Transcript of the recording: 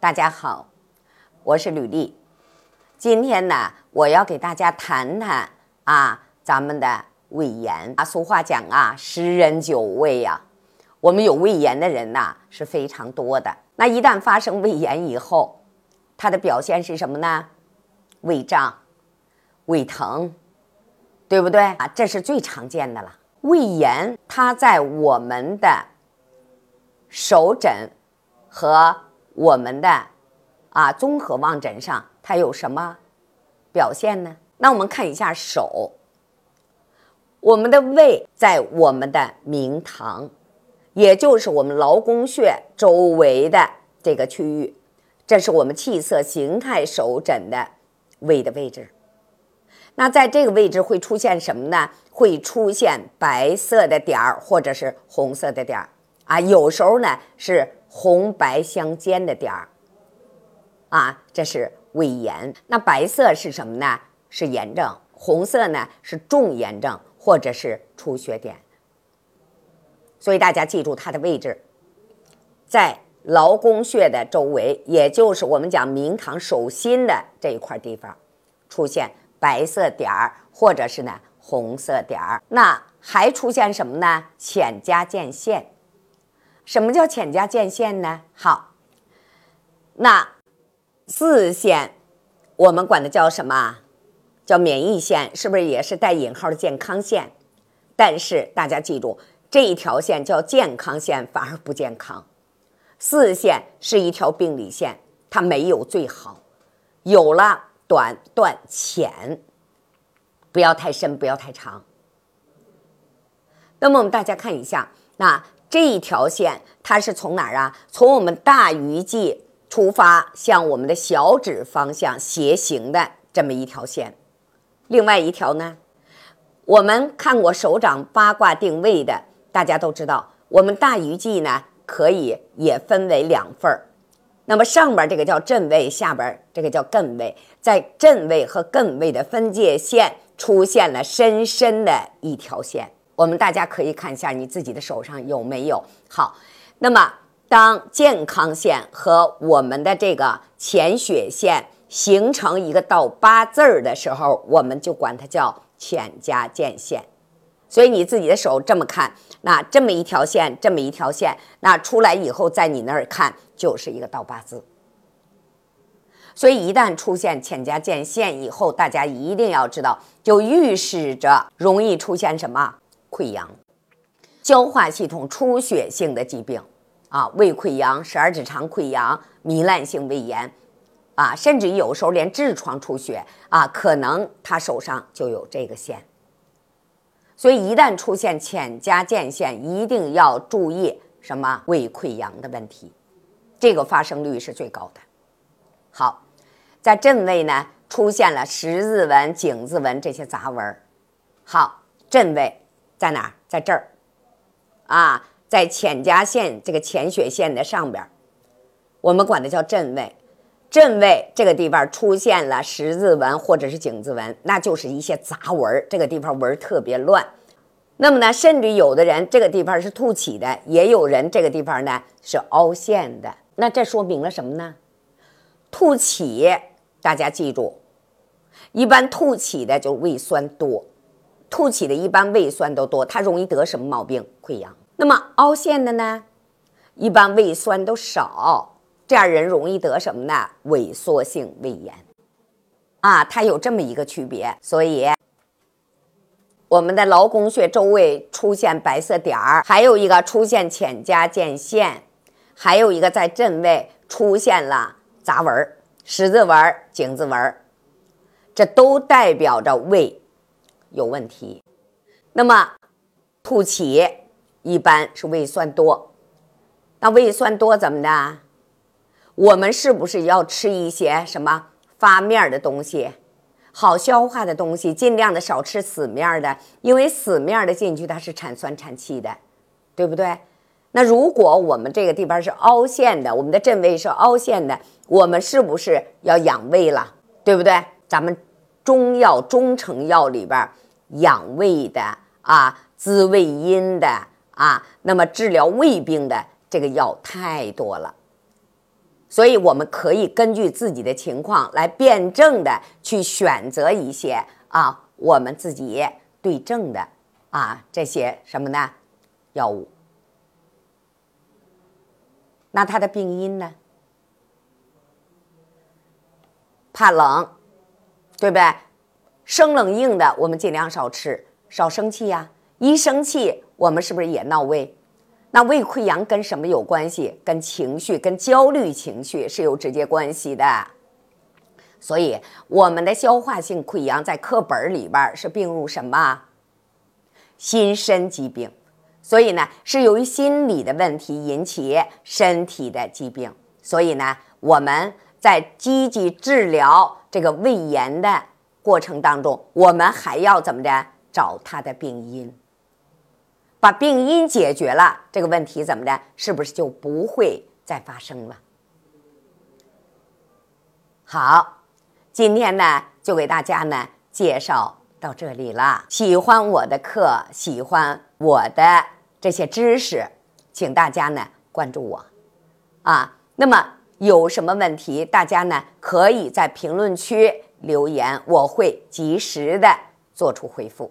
大家好，我是吕丽。今天呢，我要给大家谈谈啊，咱们的胃炎啊。俗话讲啊，十人九胃呀。我们有胃炎的人呐是非常多的。那一旦发生胃炎以后，它的表现是什么呢？胃胀、胃疼，对不对啊？这是最常见的了。胃炎它在我们的手诊和我们的啊综合望诊上，它有什么表现呢？那我们看一下手，我们的胃在我们的明堂，也就是我们劳宫穴周围的这个区域，这是我们气色形态手诊的胃的位置。那在这个位置会出现什么呢？会出现白色的点儿，或者是红色的点儿啊，有时候呢是。红白相间的点儿，啊，这是胃炎。那白色是什么呢？是炎症。红色呢是重炎症或者是出血点。所以大家记住它的位置，在劳宫穴的周围，也就是我们讲明堂手心的这一块地方，出现白色点儿或者是呢红色点儿。那还出现什么呢？浅加见线。什么叫浅加见线呢？好，那四线我们管它叫什么？叫免疫线，是不是也是带引号的健康线？但是大家记住，这一条线叫健康线，反而不健康。四线是一条病理线，它没有最好，有了短断浅，不要太深，不要太长。那么我们大家看一下，那。这一条线，它是从哪儿啊？从我们大鱼际出发，向我们的小指方向斜行的这么一条线。另外一条呢，我们看过手掌八卦定位的，大家都知道，我们大鱼际呢可以也分为两份儿。那么上边这个叫震位，下边这个叫艮位。在震位和艮位的分界线出现了深深的一条线。我们大家可以看一下你自己的手上有没有好。那么，当健康线和我们的这个浅血线形成一个倒八字儿的时候，我们就管它叫浅加见线。所以你自己的手这么看，那这么一条线，这么一条线，那出来以后，在你那儿看就是一个倒八字。所以一旦出现浅加见线以后，大家一定要知道，就预示着容易出现什么？溃疡、消化系统出血性的疾病啊，胃溃疡、十二指肠溃疡、糜烂性胃炎啊，甚至有时候连痔疮出血啊，可能他手上就有这个线。所以一旦出现浅加见线，一定要注意什么胃溃疡的问题，这个发生率是最高的。好，在震位呢出现了十字纹、井字纹这些杂纹好，震位。在哪儿？在这儿，啊，在浅痂线这个浅血线的上边我们管它叫震位。震位这个地方出现了十字纹或者是井字纹，那就是一些杂纹这个地方纹特别乱。那么呢，甚至有的人这个地方是凸起的，也有人这个地方呢是凹陷的。那这说明了什么呢？凸起，大家记住，一般凸起的就胃酸多。凸起的一般胃酸都多，它容易得什么毛病？溃疡。那么凹陷的呢？一般胃酸都少，这样人容易得什么呢？萎缩性胃炎。啊，它有这么一个区别。所以，我们的劳宫穴周围出现白色点儿，还有一个出现浅加见线，还有一个在正位出现了杂纹、十字纹、井字纹，这都代表着胃。有问题，那么凸起一般是胃酸多，那胃酸多怎么的？我们是不是要吃一些什么发面的东西，好消化的东西，尽量的少吃死面的，因为死面的进去它是产酸产气的，对不对？那如果我们这个地方是凹陷的，我们的正位是凹陷的，我们是不是要养胃了？对不对？咱们。中药、中成药里边养胃的啊，滋胃阴的啊，那么治疗胃病的这个药太多了。所以我们可以根据自己的情况来辩证的去选择一些啊，我们自己对症的啊这些什么呢药物。那它的病因呢？怕冷，对不对？生冷硬的我们尽量少吃，少生气呀。一生气，我们是不是也闹胃？那胃溃疡跟什么有关系？跟情绪、跟焦虑情绪是有直接关系的。所以，我们的消化性溃疡在课本里边是并入什么？心身疾病。所以呢，是由于心理的问题引起身体的疾病。所以呢，我们在积极治疗这个胃炎的过程当中，我们还要怎么着？找它的病因，把病因解决了，这个问题怎么着？是不是就不会再发生了？好，今天呢，就给大家呢介绍到这里了。喜欢我的课，喜欢我的。这些知识，请大家呢关注我，啊，那么有什么问题，大家呢可以在评论区留言，我会及时的做出回复。